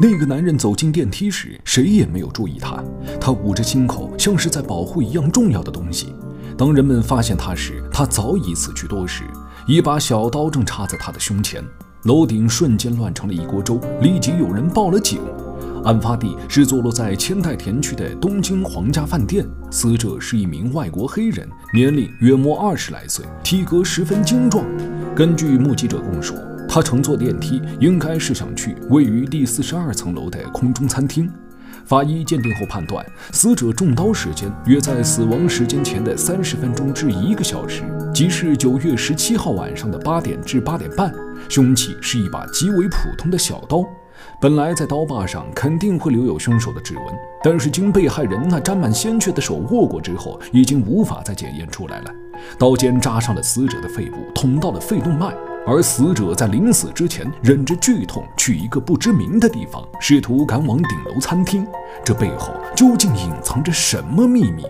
那个男人走进电梯时，谁也没有注意他。他捂着心口，像是在保护一样重要的东西。当人们发现他时，他早已死去多时，一把小刀正插在他的胸前。楼顶瞬间乱成了一锅粥，立即有人报了警。案发地是坐落在千代田区的东京皇家饭店，死者是一名外国黑人，年龄约莫二十来岁，体格十分精壮。根据目击者供述。他乘坐电梯，应该是想去位于第四十二层楼的空中餐厅。法医鉴定后判断，死者中刀时间约在死亡时间前的三十分钟至一个小时，即是九月十七号晚上的八点至八点半。凶器是一把极为普通的小刀，本来在刀把上肯定会留有凶手的指纹，但是经被害人那沾满鲜血的手握过之后，已经无法再检验出来了。刀尖扎上了死者的肺部，捅到了肺动脉。而死者在临死之前忍着剧痛去一个不知名的地方，试图赶往顶楼餐厅。这背后究竟隐藏着什么秘密？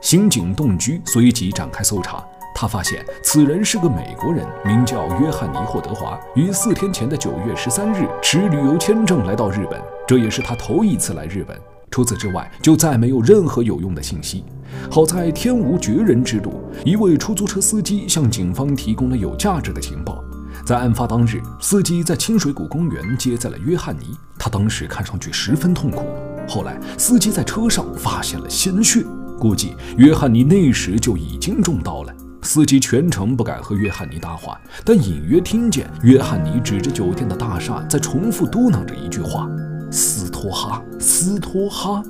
刑警洞居随即展开搜查。他发现此人是个美国人，名叫约翰尼·霍德华，于四天前的九月十三日持旅游签证来到日本，这也是他头一次来日本。除此之外，就再没有任何有用的信息。好在天无绝人之路，一位出租车司机向警方提供了有价值的情报。在案发当日，司机在清水谷公园接载了约翰尼。他当时看上去十分痛苦。后来，司机在车上发现了鲜血，估计约翰尼那时就已经中刀了。司机全程不敢和约翰尼搭话，但隐约听见约翰尼指着酒店的大厦，在重复嘟囔着一句话：“斯托哈，斯托哈。”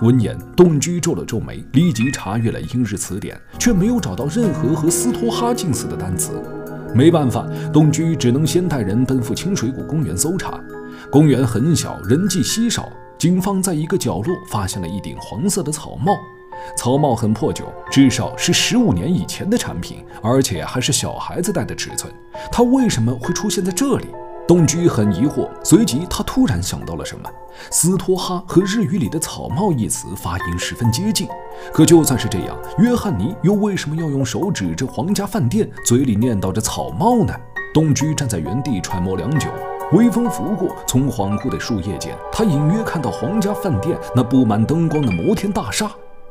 闻言，洞居皱了皱眉，立即查阅了英日词典，却没有找到任何和斯托哈近似的单词。没办法，东居只能先带人奔赴清水谷公园搜查。公园很小，人迹稀少。警方在一个角落发现了一顶黄色的草帽，草帽很破旧，至少是十五年以前的产品，而且还是小孩子戴的尺寸。它为什么会出现在这里？东居很疑惑，随即他突然想到了什么。斯托哈和日语里的草帽一词发音十分接近，可就算是这样，约翰尼又为什么要用手指着皇家饭店，嘴里念叨着草帽呢？东居站在原地揣摩良久，微风拂过，从恍惚的树叶间，他隐约看到皇家饭店那布满灯光的摩天大厦。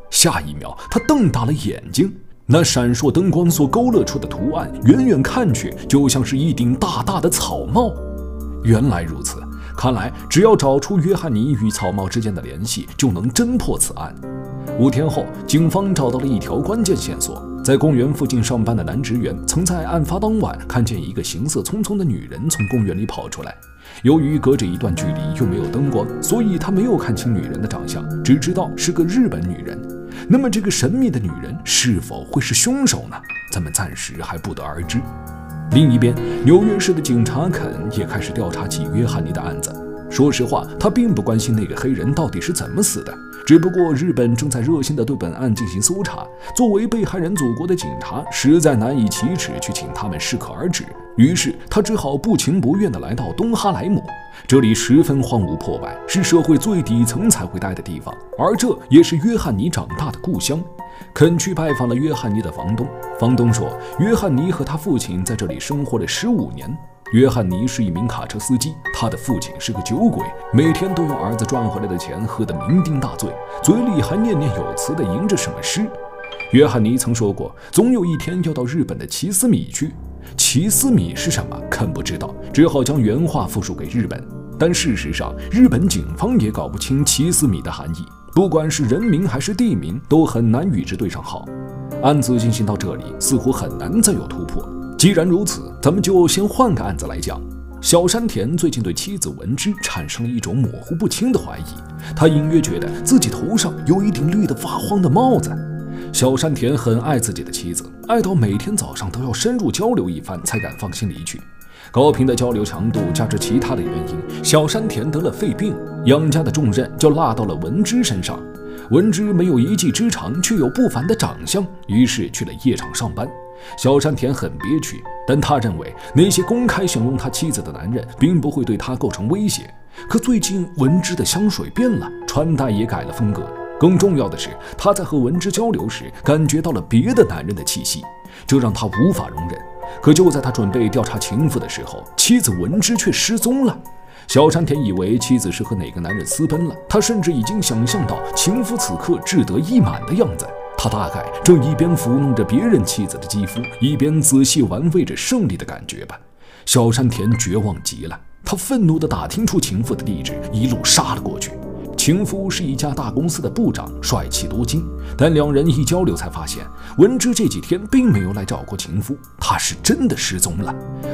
下一秒，他瞪大了眼睛，那闪烁灯光所勾勒出的图案，远远看去就像是一顶大大的草帽。原来如此，看来只要找出约翰尼与草帽之间的联系，就能侦破此案。五天后，警方找到了一条关键线索：在公园附近上班的男职员曾在案发当晚看见一个行色匆匆的女人从公园里跑出来。由于隔着一段距离又没有灯光，所以他没有看清女人的长相，只知道是个日本女人。那么，这个神秘的女人是否会是凶手呢？咱们暂时还不得而知。另一边，纽约市的警察肯也开始调查起约翰尼的案子。说实话，他并不关心那个黑人到底是怎么死的。只不过日本正在热心地对本案进行搜查，作为被害人祖国的警察实在难以启齿去请他们适可而止，于是他只好不情不愿地来到东哈莱姆。这里十分荒芜破败，是社会最底层才会待的地方，而这也是约翰尼长大的故乡。肯去拜访了约翰尼的房东，房东说，约翰尼和他父亲在这里生活了十五年。约翰尼是一名卡车司机，他的父亲是个酒鬼，每天都用儿子赚回来的钱喝得酩酊大醉，嘴里还念念有词地吟着什么诗。约翰尼曾说过，总有一天要到日本的奇思米去。奇思米是什么？肯不知道，只好将原话复述给日本。但事实上，日本警方也搞不清奇思米的含义，不管是人名还是地名，都很难与之对上号。案子进行到这里，似乎很难再有突破。既然如此，咱们就先换个案子来讲。小山田最近对妻子文枝产生了一种模糊不清的怀疑，他隐约觉得自己头上有一顶绿得发慌的帽子。小山田很爱自己的妻子，爱到每天早上都要深入交流一番才敢放心离去。高频的交流强度加之其他的原因，小山田得了肺病，养家的重任就落到了文枝身上。文枝没有一技之长，却有不凡的长相，于是去了夜场上班。小山田很憋屈，但他认为那些公开享用他妻子的男人并不会对他构成威胁。可最近文芝的香水变了，穿戴也改了风格。更重要的是，他在和文芝交流时感觉到了别的男人的气息，这让他无法容忍。可就在他准备调查情妇的时候，妻子文之却失踪了。小山田以为妻子是和哪个男人私奔了，他甚至已经想象到情夫此刻志得意满的样子。他大概正一边抚弄着别人妻子的肌肤，一边仔细玩味着胜利的感觉吧。小山田绝望极了，他愤怒地打听出情妇的地址，一路杀了过去。情夫是一家大公司的部长，帅气多金。但两人一交流，才发现文之这几天并没有来找过情夫，他是真的失踪了。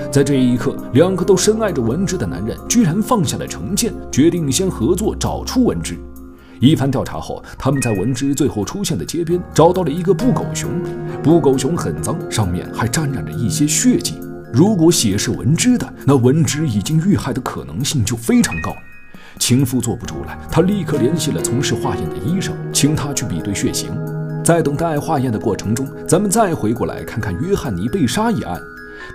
在这一刻，两个都深爱着文之的男人居然放下了成见，决定先合作找出文之。一番调查后，他们在文之最后出现的街边找到了一个布狗熊。布狗熊很脏，上面还沾染着一些血迹。如果血是文之的，那文之已经遇害的可能性就非常高。情夫坐不住了，他立刻联系了从事化验的医生，请他去比对血型。在等待化验的过程中，咱们再回过来看看约翰尼被杀一案。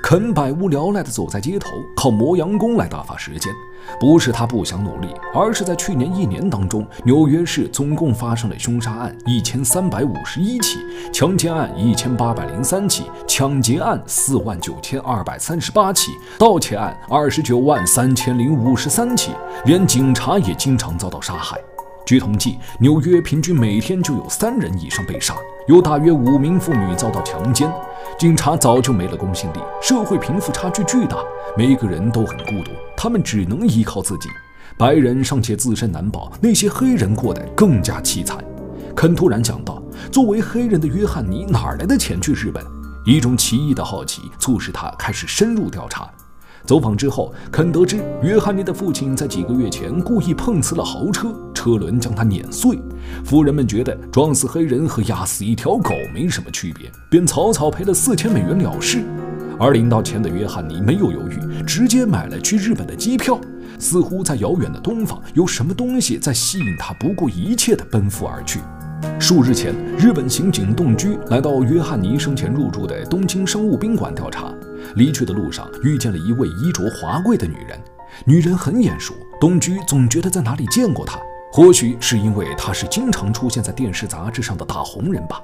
肯百无聊赖地走在街头，靠磨洋工来打发时间。不是他不想努力，而是在去年一年当中，纽约市总共发生了凶杀案一千三百五十一起，强奸案一千八百零三起，抢劫案四万九千二百三十八起，盗窃案二十九万三千零五十三起，连警察也经常遭到杀害。据统计，纽约平均每天就有三人以上被杀，有大约五名妇女遭到强奸。警察早就没了公信力，社会贫富差距巨大，每个人都很孤独，他们只能依靠自己。白人尚且自身难保，那些黑人过得更加凄惨。肯突然想到，作为黑人的约翰尼哪来的钱去日本？一种奇异的好奇促使他开始深入调查。走访之后，肯得知约翰尼的父亲在几个月前故意碰瓷了豪车，车轮将他碾碎。富人们觉得撞死黑人和压死一条狗没什么区别，便草草赔了四千美元了事。而领到钱的约翰尼没有犹豫，直接买了去日本的机票。似乎在遥远的东方有什么东西在吸引他，不顾一切地奔赴而去。数日前，日本刑警洞居来到约翰尼生前入住的东京商务宾馆调查。离去的路上，遇见了一位衣着华贵的女人。女人很眼熟，东居总觉得在哪里见过她。或许是因为她是经常出现在电视杂志上的大红人吧。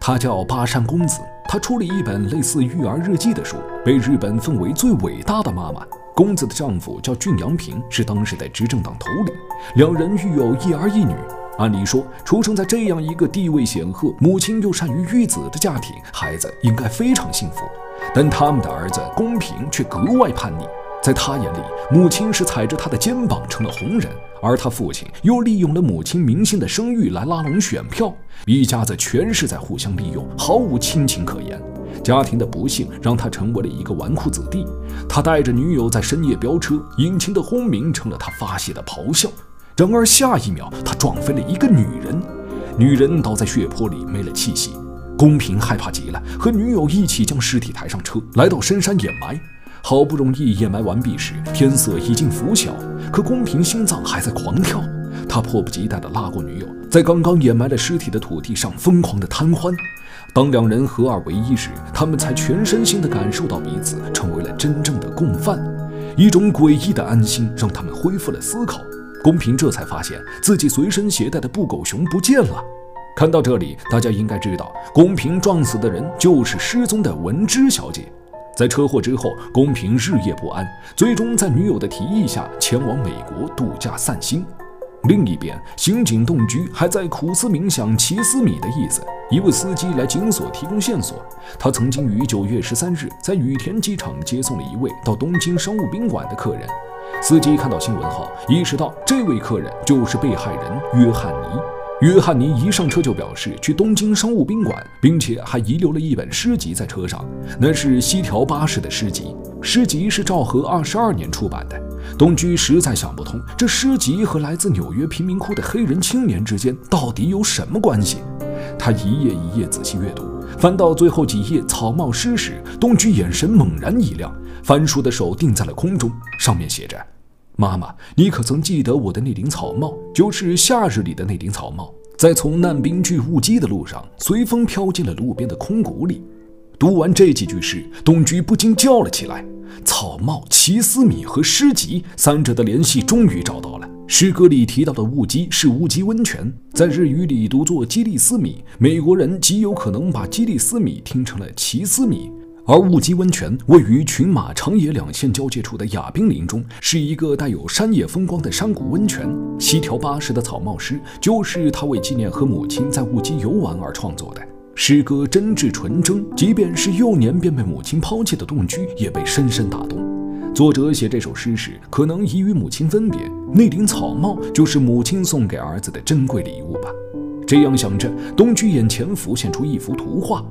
她叫巴山公子，她出了一本类似育儿日记的书，被日本奉为最伟大的妈妈。公子的丈夫叫俊阳平，是当时的执政党头领，两人育有一儿一女。按理说，出生在这样一个地位显赫、母亲又善于育子的家庭，孩子应该非常幸福。但他们的儿子公平却格外叛逆，在他眼里，母亲是踩着他的肩膀成了红人，而他父亲又利用了母亲明星的声誉来拉拢选票，一家子全是在互相利用，毫无亲情可言。家庭的不幸让他成为了一个纨绔子弟，他带着女友在深夜飙车，引擎的轰鸣成了他发泄的咆哮。然而下一秒，他撞飞了一个女人，女人倒在血泊里没了气息。公平害怕极了，和女友一起将尸体抬上车，来到深山掩埋。好不容易掩埋完毕时，天色已经拂晓，可公平心脏还在狂跳。他迫不及待地拉过女友，在刚刚掩埋了尸体的土地上疯狂地贪欢。当两人合二为一时，他们才全身心地感受到彼此成为了真正的共犯。一种诡异的安心让他们恢复了思考。公平这才发现自己随身携带的布狗熊不见了。看到这里，大家应该知道，公平撞死的人就是失踪的文芝小姐。在车祸之后，公平日夜不安，最终在女友的提议下前往美国度假散心。另一边，刑警洞居还在苦思冥想“奇思米”的意思。一位司机来警所提供线索，他曾经于九月十三日在羽田机场接送了一位到东京商务宾馆的客人。司机看到新闻后，意识到这位客人就是被害人约翰尼。约翰尼一上车就表示去东京商务宾馆，并且还遗留了一本诗集在车上，那是西条巴士的诗集。诗集是昭和二十二年出版的。东居实在想不通，这诗集和来自纽约贫民窟的黑人青年之间到底有什么关系？他一页一页仔细阅读，翻到最后几页草帽诗时，东居眼神猛然一亮，翻书的手定在了空中，上面写着。妈妈，你可曾记得我的那顶草帽？就是夏日里的那顶草帽，在从难滨去雾基的路上，随风飘进了路边的空谷里。读完这几句诗，东居不禁叫了起来。草帽、奇思米和诗集三者的联系终于找到了。诗歌里提到的雾基是乌鸡温泉，在日语里读作基利斯米。美国人极有可能把基利斯米听成了奇思米。而雾基温泉位于群马长野两县交界处的亚冰林中，是一个带有山野风光的山谷温泉。西条八十的草帽诗就是他为纪念和母亲在雾基游玩而创作的。诗歌真挚纯真，即便是幼年便被母亲抛弃的洞居也被深深打动。作者写这首诗时，可能已与母亲分别，那顶草帽就是母亲送给儿子的珍贵礼物吧。这样想着，东居眼前浮现出一幅图画。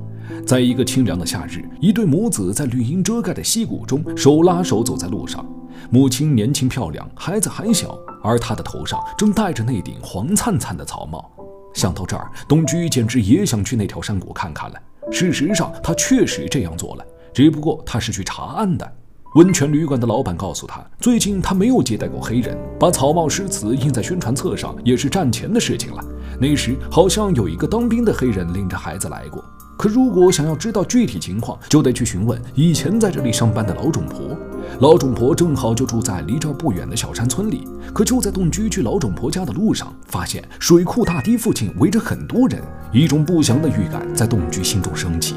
在一个清凉的夏日，一对母子在绿荫遮盖的溪谷中手拉手走在路上。母亲年轻漂亮，孩子还小，而她的头上正戴着那顶黄灿灿的草帽。想到这儿，东居简直也想去那条山谷看看了。事实上，他确实这样做了，只不过他是去查案的。温泉旅馆的老板告诉他，最近他没有接待过黑人，把草帽诗词印在宣传册上也是战前的事情了。那时好像有一个当兵的黑人领着孩子来过。可如果想要知道具体情况，就得去询问以前在这里上班的老种婆。老种婆正好就住在离这儿不远的小山村里。可就在洞居去老种婆家的路上，发现水库大堤附近围着很多人，一种不祥的预感在洞居心中升起。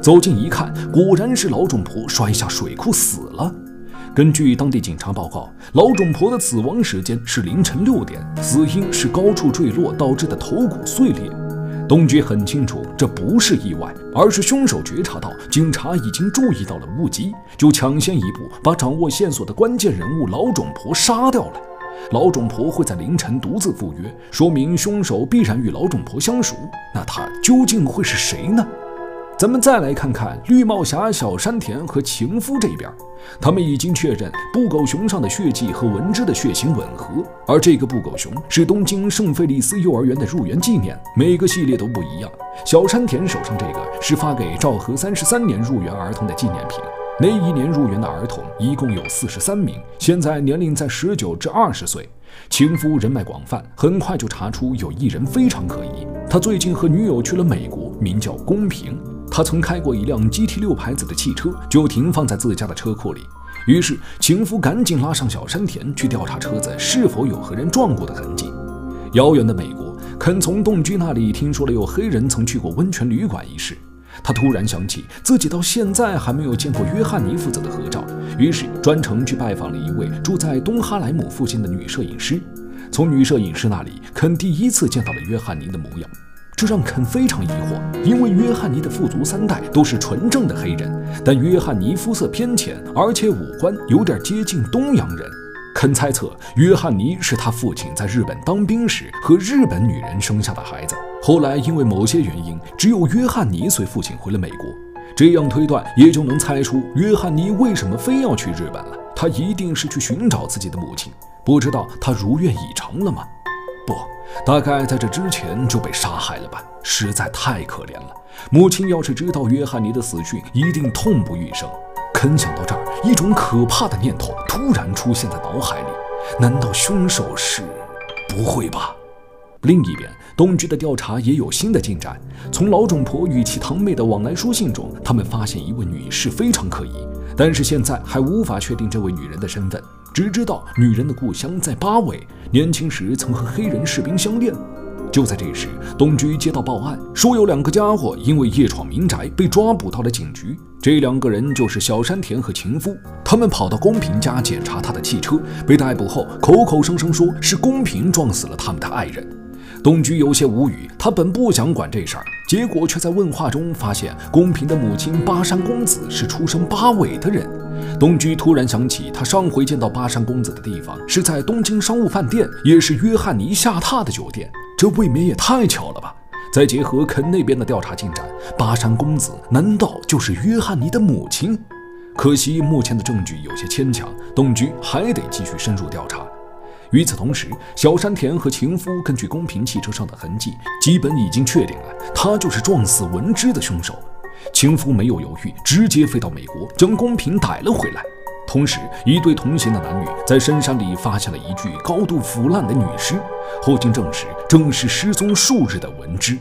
走近一看，果然是老种婆摔下水库死了。根据当地警察报告，老种婆的死亡时间是凌晨六点，死因是高处坠落导致的头骨碎裂。东局很清楚，这不是意外，而是凶手觉察到警察已经注意到了误机，就抢先一步把掌握线索的关键人物老种婆杀掉了。老种婆会在凌晨独自赴约，说明凶手必然与老种婆相熟。那他究竟会是谁呢？咱们再来看看绿帽侠小山田和情夫这边，他们已经确认布狗熊上的血迹和文之的血型吻合，而这个布狗熊是东京圣菲利斯幼儿园的入园纪念，每个系列都不一样。小山田手上这个是发给昭和三十三年入园儿童的纪念品，那一年入园的儿童一共有四十三名，现在年龄在十九至二十岁。情夫人脉广泛，很快就查出有一人非常可疑，他最近和女友去了美国，名叫公平。他曾开过一辆 GT 六牌子的汽车，就停放在自家的车库里。于是情夫赶紧拉上小山田去调查车子是否有和人撞过的痕迹。遥远的美国，肯从洞居那里听说了有黑人曾去过温泉旅馆一事。他突然想起自己到现在还没有见过约翰尼父子的合照，于是专程去拜访了一位住在东哈莱姆附近的女摄影师。从女摄影师那里，肯第一次见到了约翰尼的模样。这让肯非常疑惑，因为约翰尼的父族三代都是纯正的黑人，但约翰尼肤色偏浅，而且五官有点接近东洋人。肯猜测，约翰尼是他父亲在日本当兵时和日本女人生下的孩子，后来因为某些原因，只有约翰尼随父亲回了美国。这样推断，也就能猜出约翰尼为什么非要去日本了。他一定是去寻找自己的母亲，不知道他如愿以偿了吗？不。大概在这之前就被杀害了吧，实在太可怜了。母亲要是知道约翰尼的死讯，一定痛不欲生。肯想到这儿，一种可怕的念头突然出现在脑海里：难道凶手是？不会吧？另一边，东局的调查也有新的进展。从老种婆与其堂妹的往来书信中，他们发现一位女士非常可疑，但是现在还无法确定这位女人的身份。只知道女人的故乡在八尾，年轻时曾和黑人士兵相恋。就在这时，东居接到报案，说有两个家伙因为夜闯民宅被抓捕到了警局。这两个人就是小山田和情夫。他们跑到公平家检查他的汽车，被逮捕后口口声声说是公平撞死了他们的爱人。东居有些无语，他本不想管这事儿，结果却在问话中发现公平的母亲巴山公子是出生八尾的人。东居突然想起，他上回见到巴山公子的地方是在东京商务饭店，也是约翰尼下榻的酒店，这未免也太巧了吧？再结合肯那边的调查进展，巴山公子难道就是约翰尼的母亲？可惜目前的证据有些牵强，东居还得继续深入调查。与此同时，小山田和情夫根据公平汽车上的痕迹，基本已经确定了他就是撞死文之的凶手。情夫没有犹豫，直接飞到美国，将公平逮了回来。同时，一对同行的男女在深山里发现了一具高度腐烂的女尸，后经证实，正是失踪数日的文之。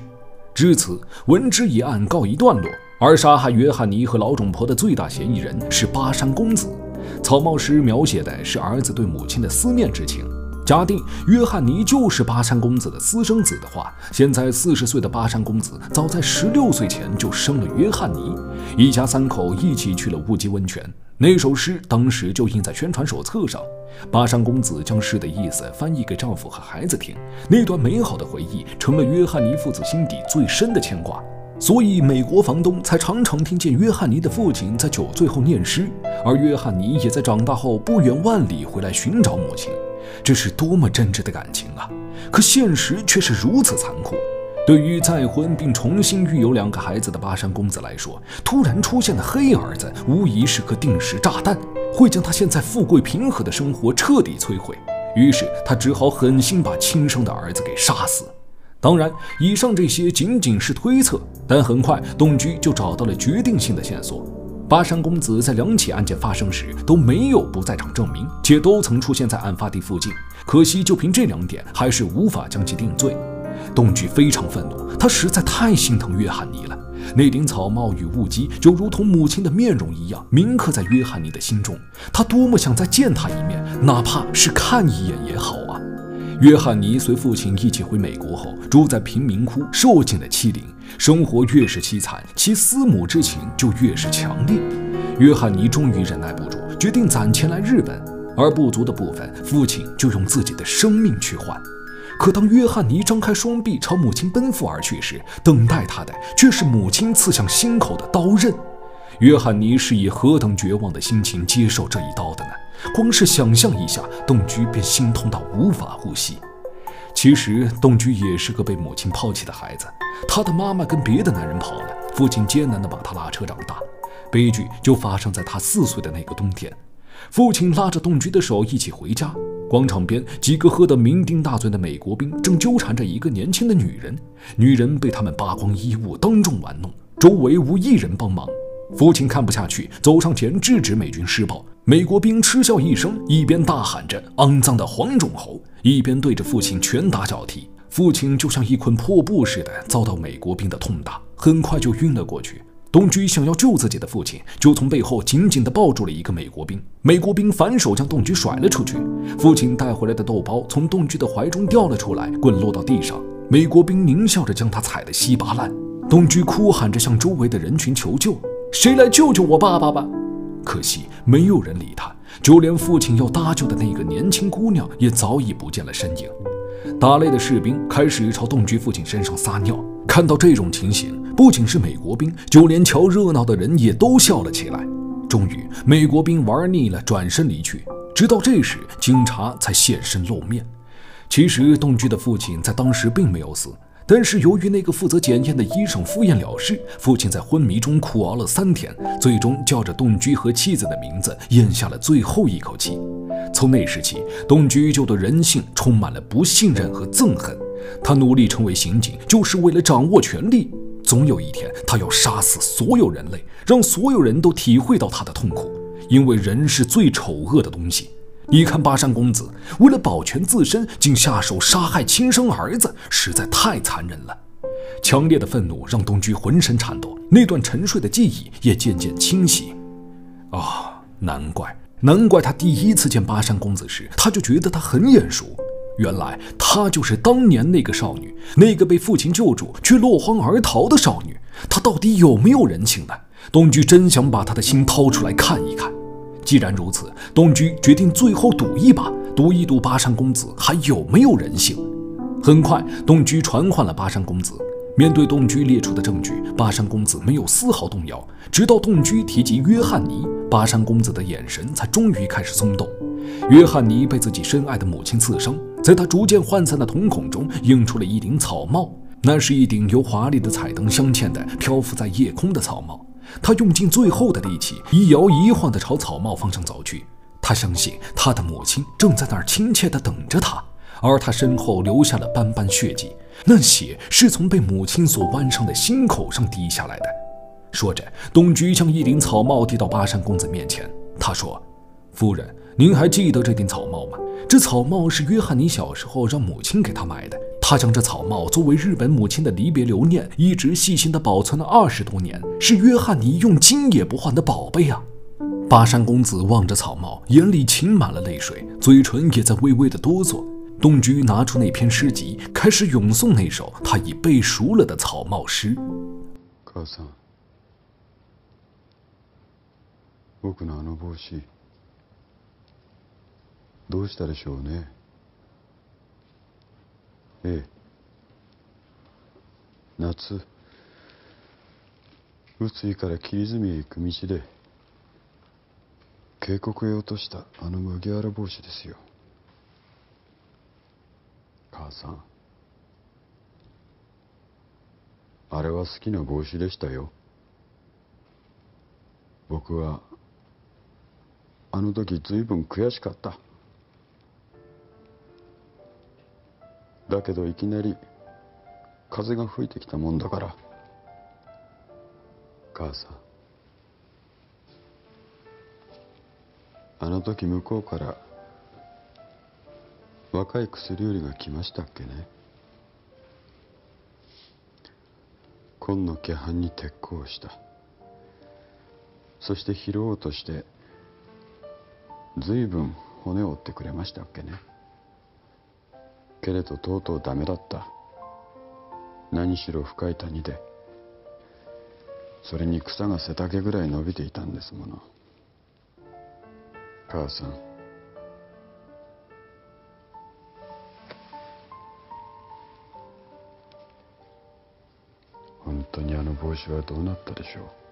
至此，文之一案告一段落。而杀害约翰尼和老种婆的最大嫌疑人是巴山公子。草帽诗描写的是儿子对母亲的思念之情。假定约翰尼就是巴山公子的私生子的话，现在四十岁的巴山公子早在十六岁前就生了约翰尼，一家三口一起去了乌鸡温泉。那首诗当时就印在宣传手册上。巴山公子将诗的意思翻译给丈夫和孩子听，那段美好的回忆成了约翰尼父子心底最深的牵挂。所以，美国房东才常常听见约翰尼的父亲在酒醉后念诗，而约翰尼也在长大后不远万里回来寻找母亲。这是多么真挚的感情啊！可现实却是如此残酷。对于再婚并重新育有两个孩子的巴山公子来说，突然出现的黑儿子无疑是颗定时炸弹，会将他现在富贵平和的生活彻底摧毁。于是他只好狠心把亲生的儿子给杀死。当然，以上这些仅仅是推测，但很快董居就找到了决定性的线索。巴山公子在两起案件发生时都没有不在场证明，且都曾出现在案发地附近。可惜，就凭这两点，还是无法将其定罪。董居非常愤怒，他实在太心疼约翰尼了。那顶草帽与雾姬就如同母亲的面容一样，铭刻在约翰尼的心中。他多么想再见他一面，哪怕是看一眼也好啊！约翰尼随父亲一起回美国后，住在贫民窟，受尽了欺凌。生活越是凄惨，其思母之情就越是强烈。约翰尼终于忍耐不住，决定攒钱来日本，而不足的部分，父亲就用自己的生命去换。可当约翰尼张开双臂朝母亲奔赴而去时，等待他的却是母亲刺向心口的刀刃。约翰尼是以何等绝望的心情接受这一刀的呢？光是想象一下，董居便心痛到无法呼吸。其实，董居也是个被母亲抛弃的孩子。他的妈妈跟别的男人跑了，父亲艰难地把他拉扯长大。悲剧就发生在他四岁的那个冬天。父亲拉着董居的手一起回家，广场边几个喝得酩酊大醉的美国兵正纠缠着一个年轻的女人。女人被他们扒光衣物，当众玩弄，周围无一人帮忙。父亲看不下去，走上前制止美军施暴。美国兵嗤笑一声，一边大喊着“肮脏的黄种猴”，一边对着父亲拳打脚踢。父亲就像一捆破布似的遭到美国兵的痛打，很快就晕了过去。东居想要救自己的父亲，就从背后紧紧地抱住了一个美国兵。美国兵反手将东居甩了出去，父亲带回来的豆包从东居的怀中掉了出来，滚落到地上。美国兵狞笑着将他踩得稀巴烂。东居哭喊着向周围的人群求救：“谁来救救我爸爸吧！”可惜没有人理他，就连父亲要搭救的那个年轻姑娘也早已不见了身影。打累的士兵开始朝洞居父亲身上撒尿。看到这种情形，不仅是美国兵，就连瞧热闹的人也都笑了起来。终于，美国兵玩腻了，转身离去。直到这时，警察才现身露面。其实，洞居的父亲在当时并没有死。但是由于那个负责检验的医生敷衍了事，父亲在昏迷中苦熬了三天，最终叫着董居和妻子的名字咽下了最后一口气。从那时起，董居就对人性充满了不信任和憎恨。他努力成为刑警，就是为了掌握权力。总有一天，他要杀死所有人类，让所有人都体会到他的痛苦，因为人是最丑恶的东西。你看，巴山公子为了保全自身，竟下手杀害亲生儿子，实在太残忍了。强烈的愤怒让东居浑身颤抖，那段沉睡的记忆也渐渐清晰。啊，难怪，难怪他第一次见巴山公子时，他就觉得他很眼熟。原来他就是当年那个少女，那个被父亲救助却落荒而逃的少女。她到底有没有人性呢？东居真想把她的心掏出来看一看。既然如此，东居决定最后赌一把，赌一赌巴山公子还有没有人性。很快，东居传唤了巴山公子。面对东居列出的证据，巴山公子没有丝毫动摇。直到东居提及约翰尼，巴山公子的眼神才终于开始松动。约翰尼被自己深爱的母亲刺伤，在他逐渐涣散的瞳孔中映出了一顶草帽，那是一顶由华丽的彩灯镶嵌的漂浮在夜空的草帽。他用尽最后的力气，一摇一晃地朝草帽方向走去。他相信他的母亲正在那儿亲切地等着他，而他身后留下了斑斑血迹，那血是从被母亲所剜伤的心口上滴下来的。说着，东居将一顶草帽递到巴山公子面前。他说：“夫人，您还记得这顶草帽吗？这草帽是约翰尼小时候让母亲给他买的。”他将这草帽作为日本母亲的离别留念，一直细心地保存了二十多年，是约翰尼用金也不换的宝贝啊！巴山公子望着草帽，眼里噙满了泪水，嘴唇也在微微的哆嗦。 东居拿出那篇诗集，开始咏诵那首他已背熟了的草帽诗。母さん、僕のあの帽子、どうしたでしょうね。 ええ、夏、宇津井から霧泉へ行く道で、渓谷へ落としたあの麦わら帽子ですよ。母さん。あれは好きな帽子でしたよ。僕はあの時ずいぶん悔しかった。だけどいきなり風が吹いてきたもんだから。母さん。あの時向こうから若い薬売りが来ましたっけね。紺の気半に鉄鋼した。そして拾おうとして随分骨を折ってくれましたっけね。けれどとうとうダメだった。何しろ深い谷で。それに草が背丈ぐらい伸びていたんですもの。母さん。本当にあの帽子はどうなったでしょう。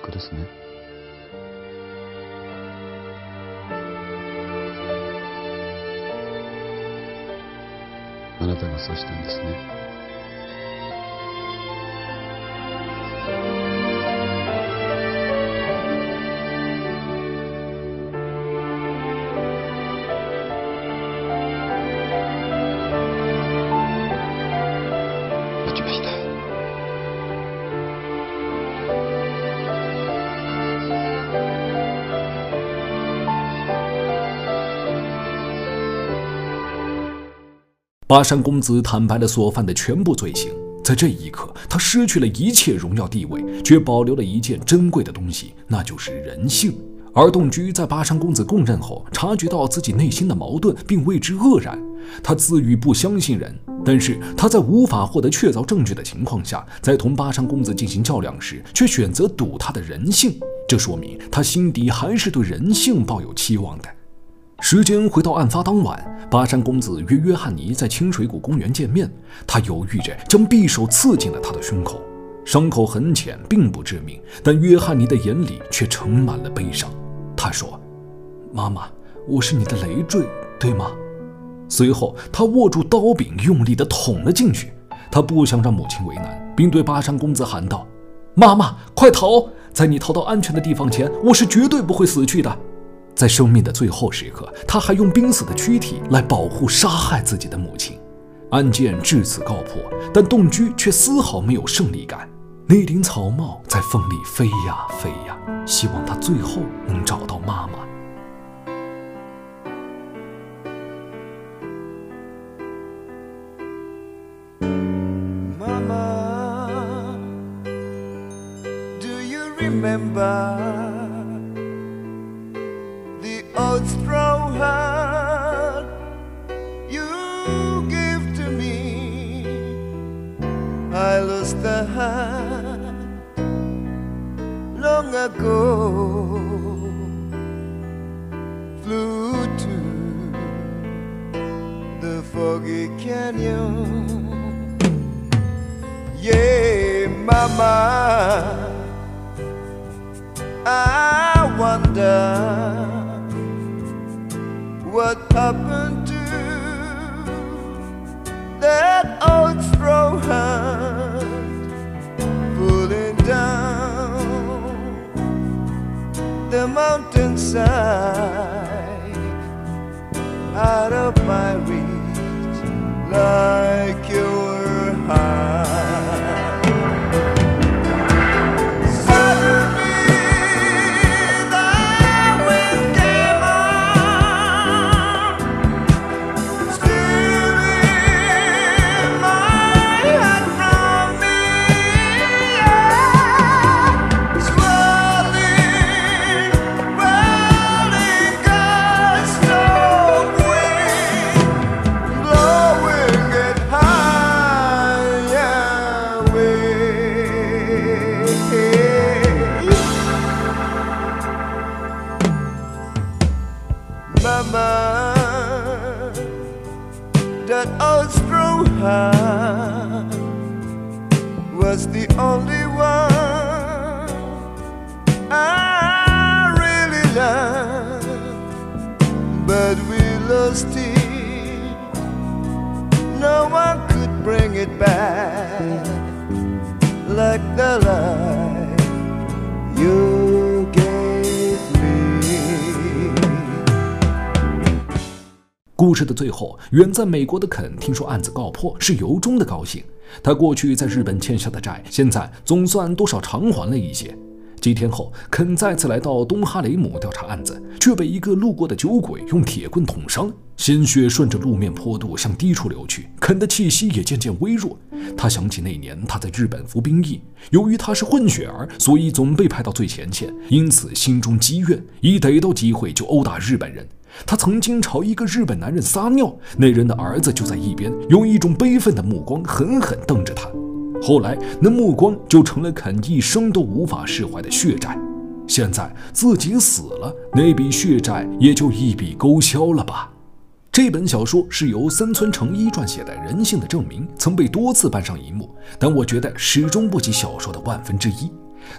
息子ですね。巴山公子坦白了所犯的全部罪行，在这一刻，他失去了一切荣耀地位，却保留了一件珍贵的东西，那就是人性。而洞居在巴山公子供认后，察觉到自己内心的矛盾，并为之愕然。他自语不相信人，但是他在无法获得确凿证据的情况下，在同巴山公子进行较量时，却选择赌他的人性。这说明他心底还是对人性抱有期望的。时间回到案发当晚，巴山公子约约翰尼在清水谷公园见面。他犹豫着将匕首刺进了他的胸口，伤口很浅，并不致命，但约翰尼的眼里却盛满了悲伤。他说：“妈妈，我是你的累赘，对吗？”随后，他握住刀柄，用力地捅了进去。他不想让母亲为难，并对巴山公子喊道：“妈妈，快逃！在你逃到安全的地方前，我是绝对不会死去的。”在生命的最后时刻，他还用濒死的躯体来保护杀害自己的母亲。案件至此告破，但洞居却丝毫没有胜利感。那顶草帽在风里飞呀飞呀，希望他最后能找到妈妈。Mama, do you remember the old straw you gave to me? I lost the hat long ago. Flew to the foggy canyon. Yeah, mama, I wonder happened to that old straw hat pulling down the mountainside out of my reach like you were the life you gave me. 故事的最后，远在美国的肯听说案子告破，是由衷的高兴。他过去在日本欠下的债，现在总算多少偿还了一些。几天后，肯再次来到东哈雷姆调查案子，却被一个路过的酒鬼用铁棍捅伤，鲜血顺着路面坡度向低处流去。肯的气息也渐渐微弱。他想起那年他在日本服兵役，由于他是混血儿，所以总被派到最前线，因此心中积怨，一逮到机会就殴打日本人。他曾经朝一个日本男人撒尿，那人的儿子就在一边，用一种悲愤的目光狠狠瞪着他。后来，那目光就成了肯一生都无法释怀的血债。现在自己死了，那笔血债也就一笔勾销了吧。这本小说是由森村诚一撰写的《人性的证明》，曾被多次搬上荧幕，但我觉得始终不及小说的万分之一。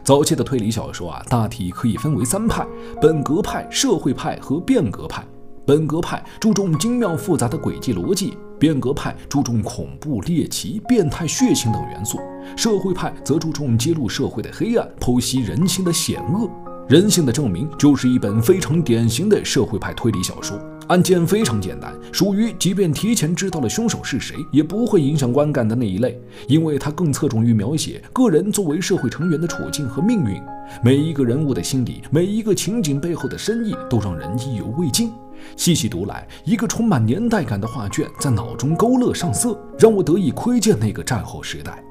早期的推理小说啊，大体可以分为三派：本格派、社会派和变革派。本格派注重精妙复杂的轨迹逻辑，变革派注重恐怖、猎奇、变态、血腥等元素，社会派则注重揭露社会的黑暗，剖析人性的险恶。人性的证明就是一本非常典型的社会派推理小说，案件非常简单，属于即便提前知道了凶手是谁，也不会影响观感的那一类，因为它更侧重于描写个人作为社会成员的处境和命运，每一个人物的心理，每一个情景背后的深意，都让人意犹未尽。细细读来，一个充满年代感的画卷在脑中勾勒上色，让我得以窥见那个战后时代。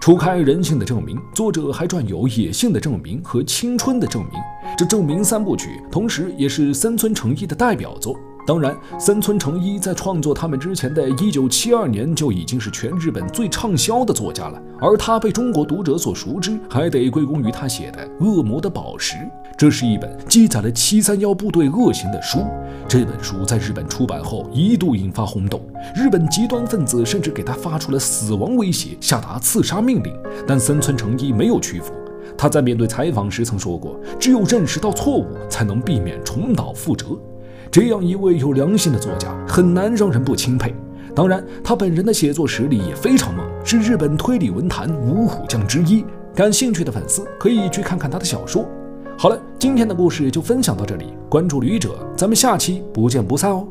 除开人性的证明，作者还撰有野性的证明和青春的证明，这证明三部曲，同时也是三村诚一的代表作。当然，森村诚一在创作他们之前的一九七二年就已经是全日本最畅销的作家了，而他被中国读者所熟知，还得归功于他写的《恶魔的宝石》。这是一本记载了七三幺部队恶行的书。这本书在日本出版后一度引发轰动，日本极端分子甚至给他发出了死亡威胁，下达刺杀命令。但森村诚一没有屈服。他在面对采访时曾说过：“只有认识到错误，才能避免重蹈覆辙。”这样一位有良心的作家，很难让人不钦佩。当然，他本人的写作实力也非常猛，是日本推理文坛五虎将之一。感兴趣的粉丝可以去看看他的小说。好了，今天的故事就分享到这里。关注旅者，咱们下期不见不散哦。